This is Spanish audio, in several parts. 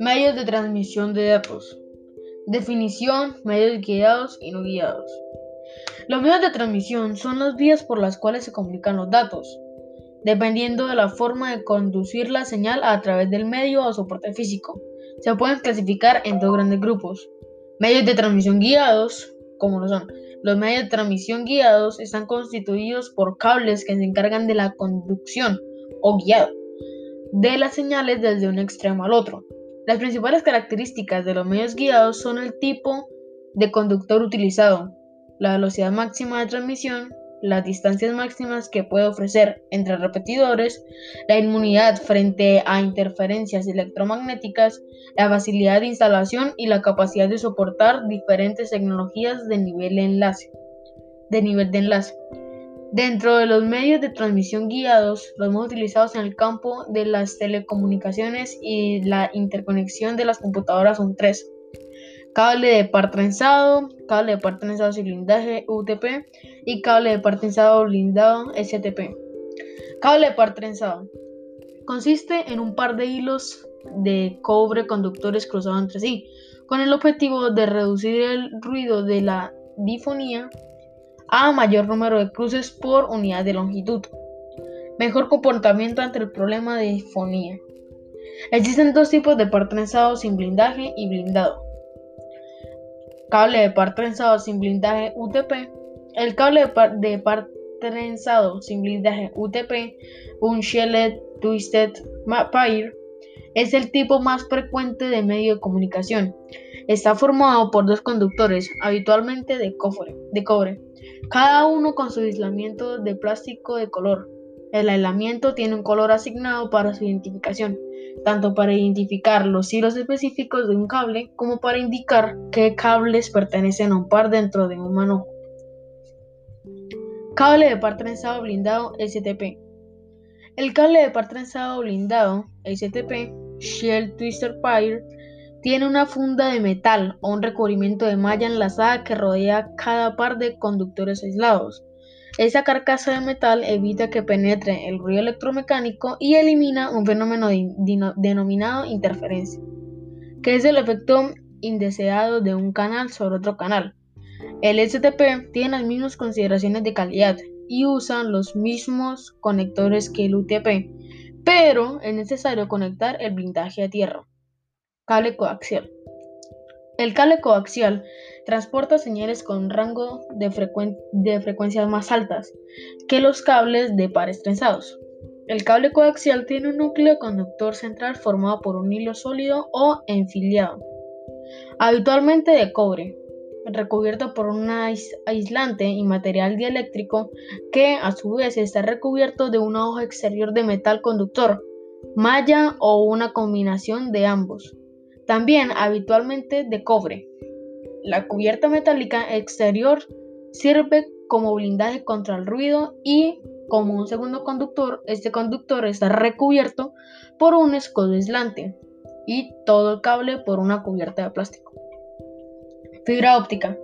Medios de transmisión de datos. Definición, medios guiados y no guiados. Los medios de transmisión son las vías por las cuales se comunican los datos, dependiendo de la forma de conducir la señal a través del medio o soporte físico. Se pueden clasificar en dos grandes grupos. Medios de transmisión guiados, como lo son. Los medios de transmisión guiados están constituidos por cables que se encargan de la conducción o guiado de las señales desde un extremo al otro. Las principales características de los medios guiados son el tipo de conductor utilizado, la velocidad máxima de transmisión, las distancias máximas que puede ofrecer entre repetidores, la inmunidad frente a interferencias electromagnéticas, la facilidad de instalación y la capacidad de soportar diferentes tecnologías de nivel de enlace. De nivel de enlace. Dentro de los medios de transmisión guiados, los más utilizados en el campo de las telecomunicaciones y la interconexión de las computadoras son tres. Cable de par trenzado, cable de par trenzado sin blindaje UTP y cable de par trenzado blindado STP. Cable de par trenzado. Consiste en un par de hilos de cobre conductores cruzados entre sí, con el objetivo de reducir el ruido de la difonía a mayor número de cruces por unidad de longitud. Mejor comportamiento ante el problema de fonía. Existen dos tipos de par trenzado sin blindaje y blindado. Cable de par trenzado sin blindaje UTP. El cable de par, de par trenzado sin blindaje UTP, un Shielded Twisted Pair, es el tipo más frecuente de medio de comunicación. Está formado por dos conductores, habitualmente de cobre cada uno con su aislamiento de plástico de color. El aislamiento tiene un color asignado para su identificación, tanto para identificar los hilos específicos de un cable como para indicar qué cables pertenecen a un par dentro de un manojo. Cable de par trenzado blindado STP. El cable de par trenzado blindado STP, Shell Twister Pair, tiene una funda de metal o un recubrimiento de malla enlazada que rodea cada par de conductores aislados. Esa carcasa de metal evita que penetre el ruido electromecánico y elimina un fenómeno denominado interferencia, que es el efecto indeseado de un canal sobre otro canal. El STP tiene las mismas consideraciones de calidad y usa los mismos conectores que el UTP, pero es necesario conectar el blindaje a tierra. Cable coaxial. El cable coaxial transporta señales con rango de, frecuencias más altas que los cables de pares trenzados. El cable coaxial tiene un núcleo conductor central formado por un hilo sólido o enfiliado, habitualmente de cobre, recubierto por un aislante y material dieléctrico que a su vez está recubierto de una hoja exterior de metal conductor, malla o una combinación de ambos también habitualmente de cobre. La cubierta metálica exterior sirve como blindaje contra el ruido y como un segundo conductor, este conductor está recubierto por un escudo aislante y todo el cable por una cubierta de plástico. Fibra óptica.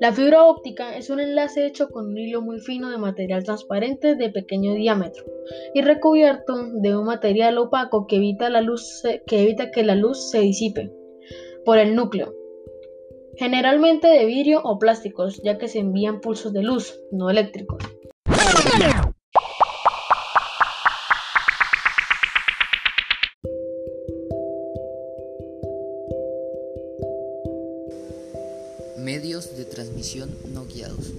La fibra óptica es un enlace hecho con un hilo muy fino de material transparente de pequeño diámetro y recubierto de un material opaco que evita, evita que la luz se disipe por el núcleo, generalmente de vidrio o plásticos, ya que se envían pulsos de luz, no eléctricos. Medios de transmisión no guiados.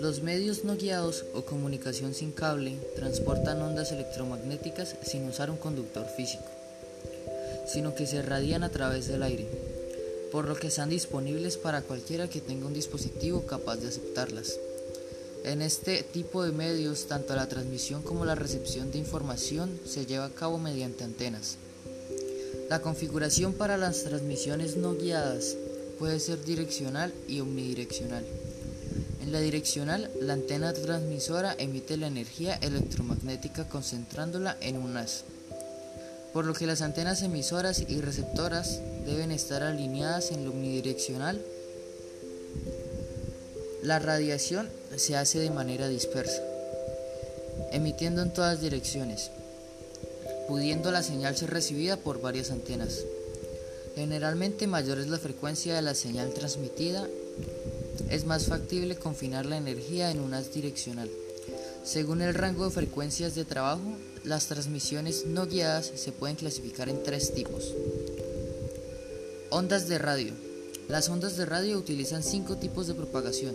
Los medios no guiados o comunicación sin cable transportan ondas electromagnéticas sin usar un conductor físico, sino que se irradian a través del aire, por lo que están disponibles para cualquiera que tenga un dispositivo capaz de aceptarlas. En este tipo de medios, tanto la transmisión como la recepción de información se lleva a cabo mediante antenas. La configuración para las transmisiones no guiadas puede ser direccional y omnidireccional. En la direccional, la antena transmisora emite la energía electromagnética concentrándola en un haz, por lo que las antenas emisoras y receptoras deben estar alineadas en lo omnidireccional. La radiación se hace de manera dispersa, emitiendo en todas direcciones, pudiendo la señal ser recibida por varias antenas. Generalmente mayor es la frecuencia de la señal transmitida, es más factible confinar la energía en una direccional. Según el rango de frecuencias de trabajo, las transmisiones no guiadas se pueden clasificar en tres tipos. Ondas de radio. Las ondas de radio utilizan cinco tipos de propagación.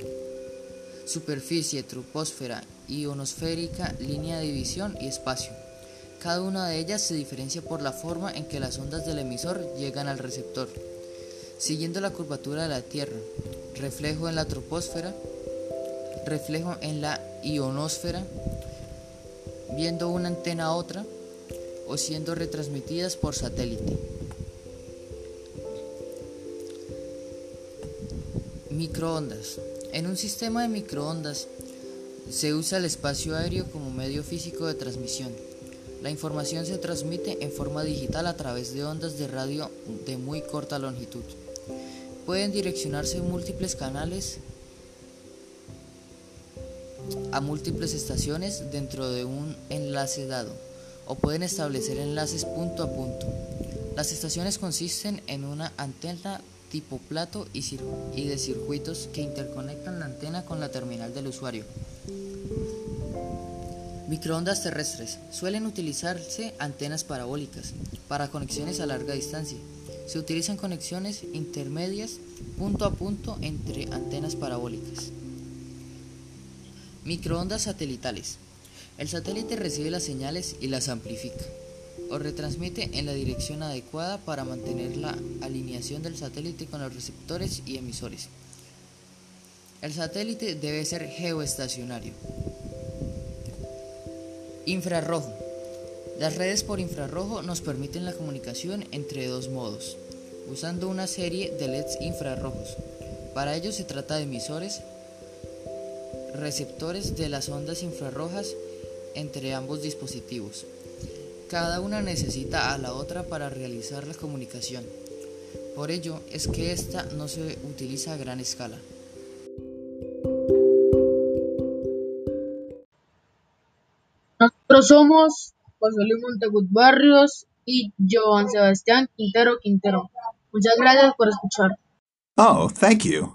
Superficie, troposfera, ionosférica, línea de división y espacio. Cada una de ellas se diferencia por la forma en que las ondas del emisor llegan al receptor. Siguiendo la curvatura de la Tierra, reflejo en la troposfera, reflejo en la ionosfera, viendo una antena a otra o siendo retransmitidas por satélite. Microondas. En un sistema de microondas se usa el espacio aéreo como medio físico de transmisión. La información se transmite en forma digital a través de ondas de radio de muy corta longitud. Pueden direccionarse múltiples canales a múltiples estaciones dentro de un enlace dado, o pueden establecer enlaces punto a punto. Las estaciones consisten en una antena tipo plato y, de circuitos que interconectan la antena con la terminal del usuario. Microondas terrestres. Suelen utilizarse antenas parabólicas para conexiones a larga distancia. Se utilizan conexiones intermedias punto a punto entre antenas parabólicas. Microondas satelitales. El satélite recibe las señales y las amplifica o retransmite en la dirección adecuada para mantener la alineación del satélite con los receptores y emisores. El satélite debe ser geoestacionario. Infrarrojo. Las redes por infrarrojo nos permiten la comunicación entre dos modos, usando una serie de LEDs infrarrojos. Para ello se trata de emisores, receptores de las ondas infrarrojas entre ambos dispositivos. Cada una necesita a la otra para realizar la comunicación. Por ello es que esta no se utiliza a gran escala. Nosotros somos José Luis Montegut Barrios y Joan Sebastián Quintero Quintero. Muchas gracias por escuchar. Oh, thank you.